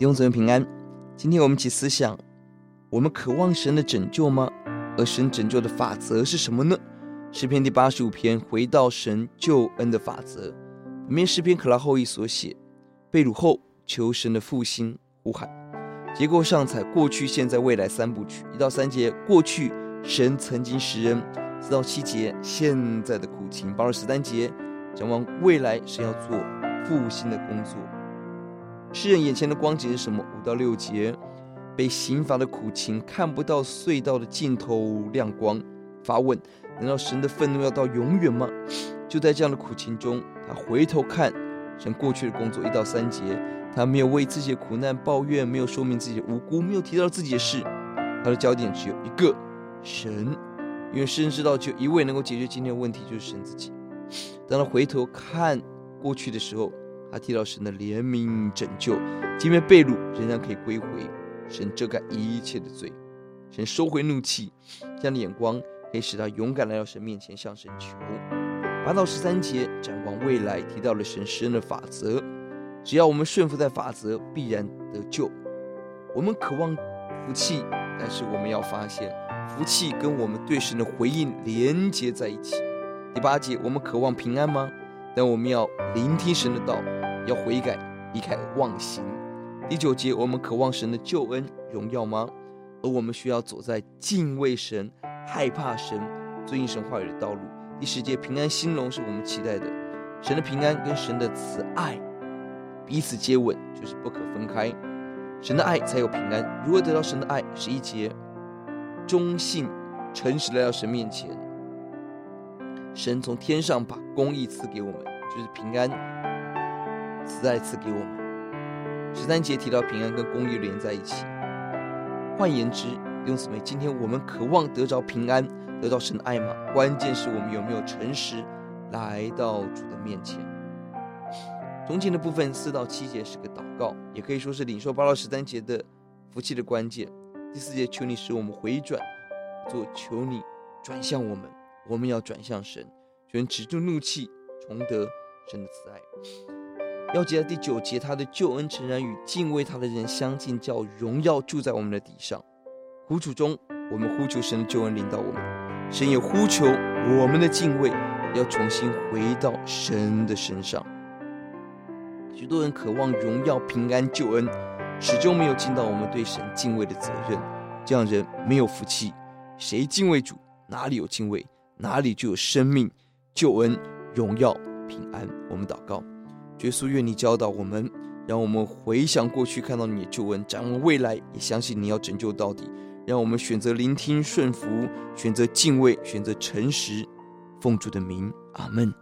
弟兄姊妹平安。今天我们一起思想：我们渴望神的拯救吗？而神拯救的法则是什么呢？诗篇第八十五篇，回到神救恩的法则。本篇诗篇可拉后裔所写，被掳后求神的复兴呼喊。结构上采过去、现在、未来三部曲。一到三节，过去神曾经施恩；四到七节，现在的苦情；八到十三节，展望未来神要做复兴的工作。诗人眼前的光景是什么？五到六节，被刑罚的苦情，看不到隧道的尽头亮光，发问：难道神的愤怒要到永远吗？就在这样的苦情中，他回头看神过去的工作。一到三节，他没有为自己的苦难抱怨，没有说明自己的无辜，没有提到自己的事，他的焦点只有一个：神，因为诗人知道，只有一位能够解决今天的问题，就是神自己。当他回头看过去的时候，他提到神的怜悯拯救，即便被掳，仍然可以归回。神遮盖一切的罪，神收回怒气，这样的眼光可以使他勇敢来到神面前向神求。八到十三节展望未来，提到了神施恩的法则，只要我们顺服在法则，必然得救。我们渴望福气，但是我们要发现，福气跟我们对神的回应连接在一起。第八节，我们渴望平安吗？但我们要聆听神的道。要悔改，离开妄行。第九节，我们渴望神的救恩荣耀吗？而我们需要走在敬畏神、害怕神、遵行神话语的道路。第十节，平安兴隆是我们期待的。神的平安跟神的慈爱彼此接吻，就是不可分开。神的爱才有平安。如何得到神的爱？十一节，忠信诚实来到神面前。神从天上把公义赐给我们，就是平安。慈爱赐给我们。十三节提到平安跟公义连在一起。换言之，弟兄姊妹，今天我们渴望得着平安，得到神的爱吗？关键是我们有没有诚实来到主的面前。中间的部分四到七节是个祷告，也可以说是领受八到十三节的福气的关键。第四节，求你使我们回转，做求你转向我们，我们要转向神，求你止住怒气，重得神的慈爱。要记得第九节，他的救恩诚然与敬畏他的人相近，叫荣耀住在我们的底上。苦楚中，我们呼求神的救恩领导我们，神也呼求我们的敬畏要重新回到神的身上。许多人渴望荣耀、平安、救恩，始终没有尽到我们对神敬畏的责任，这样人没有福气。谁敬畏主，哪里有敬畏，哪里就有生命、救恩、荣耀、平安。我们祷告。耶稣，愿你教导我们，让我们回想过去，看到你的救恩；展望未来，也相信你要拯救到底。让我们选择聆听、顺服，选择敬畏，选择诚实，奉主的名，阿门。